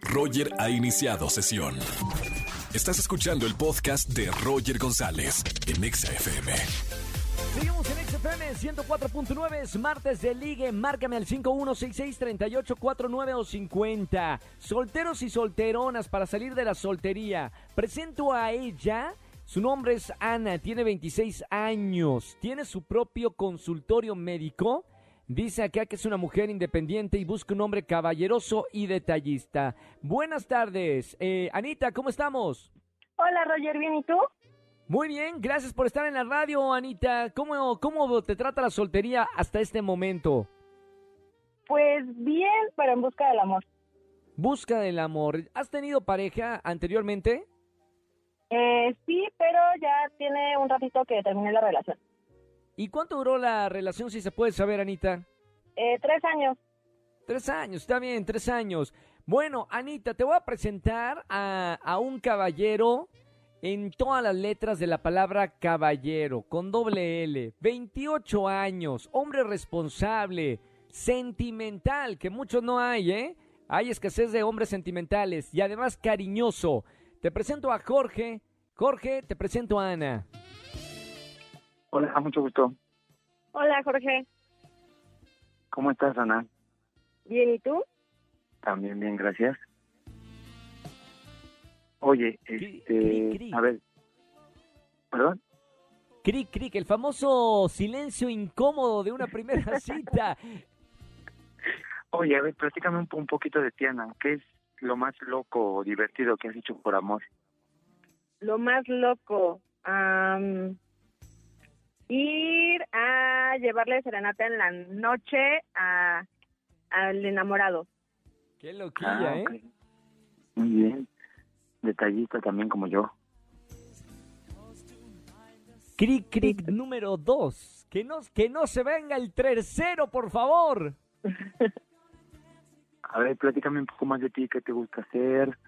Roger ha iniciado sesión. Estás escuchando el podcast de Roger González en Exa FM. Seguimos en XFM 104.9, es martes de ligue. Márcame al 5166-3849 o 50. Solteros y solteronas para salir de la soltería. Presento a ella. Su nombre es Ana, tiene 26 años. Tiene su propio consultorio médico. Dice acá que es una mujer independiente y busca un hombre caballeroso y detallista. Buenas tardes. Eh, Anita, ¿cómo estamos? Hola Roger, ¿bien y tú? Muy bien, gracias por estar en la radio, Anita. ¿Cómo, cómo te trata la soltería hasta este momento? Pues bien, pero en busca del amor. Busca del amor. ¿Has tenido pareja anteriormente? Eh, sí, pero ya tiene un ratito que terminé la relación. ¿Y cuánto duró la relación, si se puede saber, Anita? Eh, tres años. Tres años, está bien, tres años. Bueno, Anita, te voy a presentar a, a un caballero en todas las letras de la palabra caballero, con doble L, 28 años, hombre responsable, sentimental, que muchos no hay, ¿eh? Hay escasez de hombres sentimentales y además cariñoso. Te presento a Jorge. Jorge, te presento a Ana. Hola, mucho gusto. Hola Jorge, ¿Cómo estás, Ana? ¿bien y tú? También bien, gracias. Oye, este, cri, cri. a ver, ¿perdón? Cric, cric, el famoso silencio incómodo de una primera cita. Oye, a ver, platícame un, po- un poquito de ti, Ana. ¿Qué es lo más loco o divertido que has hecho por amor? Lo más loco, am, ir a llevarle serenata en la noche a, al enamorado. Qué loquilla, ¿eh? Ah, ok. Muy bien. Detallista también como yo. Cric, cric número dos. Que no, que no se venga el tercero, por favor. A ver, platícame un poco más de ti, qué te gusta hacer,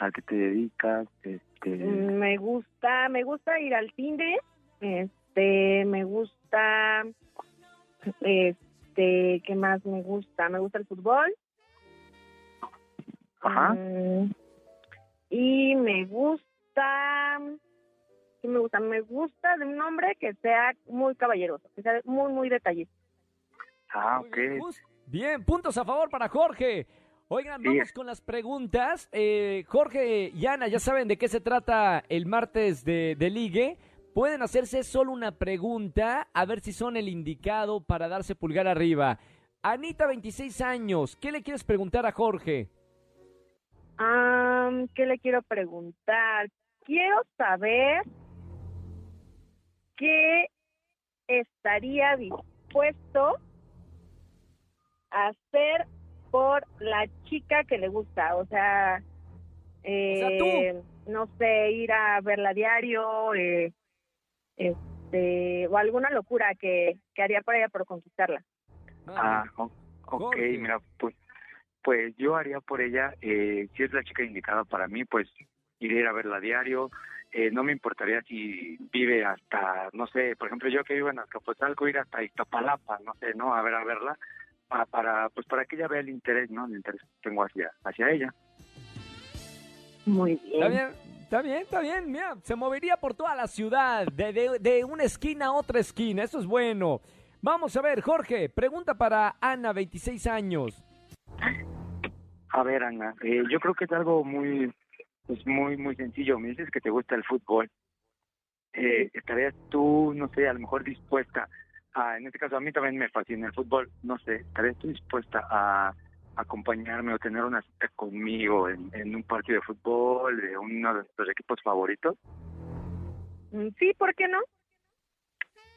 a qué te dedicas, este... Mm, Me gusta, me gusta ir al cine, este, me gusta, este, ¿qué más me gusta? Me gusta el fútbol. Ajá. Mm, y me gusta, ¿qué me gusta? Me gusta de un hombre que sea muy caballeroso, que sea muy, muy detallista. Ah, ok. bien, puntos a favor para Jorge. Oigan, Sí. vamos con las preguntas. Eh, Jorge y Ana, ya saben de qué se trata el martes de, de ligue. Pueden hacerse solo una pregunta, a ver si son el indicado para darse pulgar arriba. Anita, 26 años, ¿qué le quieres preguntar a Jorge? Am, ¿Qué le quiero preguntar? Quiero saber qué estaría dispuesto a hacer por la chica que le gusta. O sea, eh, no sé, ir a verla a diario, eh, este, o alguna locura que, que haría por ella por conquistarla. Ah, o- ok, Jorge. mira, pues, pues yo haría por ella, eh, si es la chica indicada para mí, pues iría a verla a diario. Eh, no me importaría si vive hasta, no sé, por ejemplo, yo que vivo en Azcapotzalco, ir hasta Iztapalapa, no sé, ¿no? A ver, a verla, para, para, pues para que ella vea el interés, ¿no? El interés que tengo hacia, hacia ella. Muy bien, está bien, está bien. Mira, se movería por toda la ciudad, de, de- de una esquina a otra esquina. Eso es bueno. Vamos a ver, Jorge, pregunta para Ana, 26 años. A ver, Ana, eh, yo creo que es algo muy, pues muy, muy sencillo. Me dices que te gusta el fútbol. Eh, ¿Estarías tú, no sé, a lo mejor dispuesta a, en este caso a mí también me fascina el fútbol, no sé, ¿estarías tú dispuesta a acompañarme o tener una cita conmigo en, en un partido de fútbol de uno de nuestros equipos favoritos? Mm, Sí, ¿por qué no?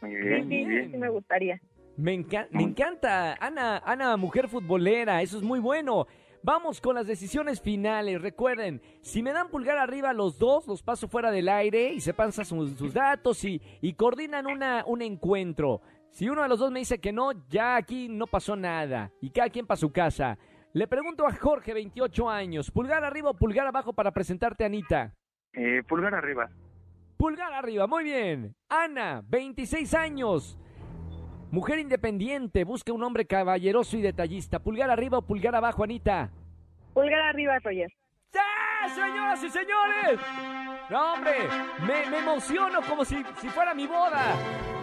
Muy Sí, bien, sí, muy sí, bien. sí me gustaría. Me, enca- me encanta, Ana, Ana, mujer futbolera, eso es muy bueno. Vamos con las decisiones finales. Recuerden, si me dan pulgar arriba los dos, los paso fuera del aire y se pasan sus, sus datos y, y coordinan una, un encuentro. Si uno de los dos me dice que no, ya aquí no pasó nada y cada quien para su casa. Le pregunto a Jorge, 28 años, pulgar arriba o pulgar abajo para presentarte a Anita. Eh, pulgar arriba. Pulgar arriba, muy bien. Ana, 26 años. Mujer independiente, busca un hombre caballeroso y detallista. Pulgar arriba o pulgar abajo, Anita. Pulgar arriba, Roger. ¡Sí, señoras y señores! No, hombre, me, me emociono como si, si fuera mi boda.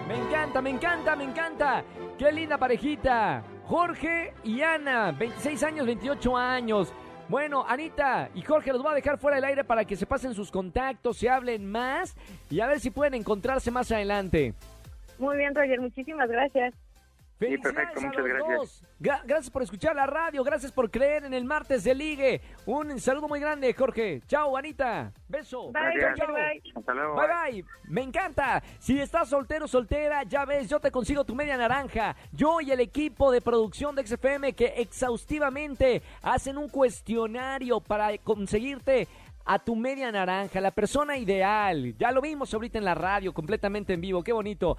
Me encanta, me encanta, me encanta. Qué linda parejita. Jorge y Ana, 26 años, 28 años. Bueno, Anita y Jorge los voy a dejar fuera del aire para que se pasen sus contactos, se hablen más y a ver si pueden encontrarse más adelante. Muy bien, Roger, muchísimas gracias. Sí, perfecto, muchas gracias. gracias por escuchar la radio, gracias por creer en el martes de ligue. Un saludo muy grande, Jorge. Chao, Anita. Beso. Bye, chao, bye. Hasta luego. Bye, bye. Me encanta. Si estás soltero, soltera, ya ves, yo te consigo tu media naranja. Yo y el equipo de producción de XFM que exhaustivamente hacen un cuestionario para conseguirte a tu media naranja, la persona ideal. Ya lo vimos ahorita en la radio, completamente en vivo. Qué bonito.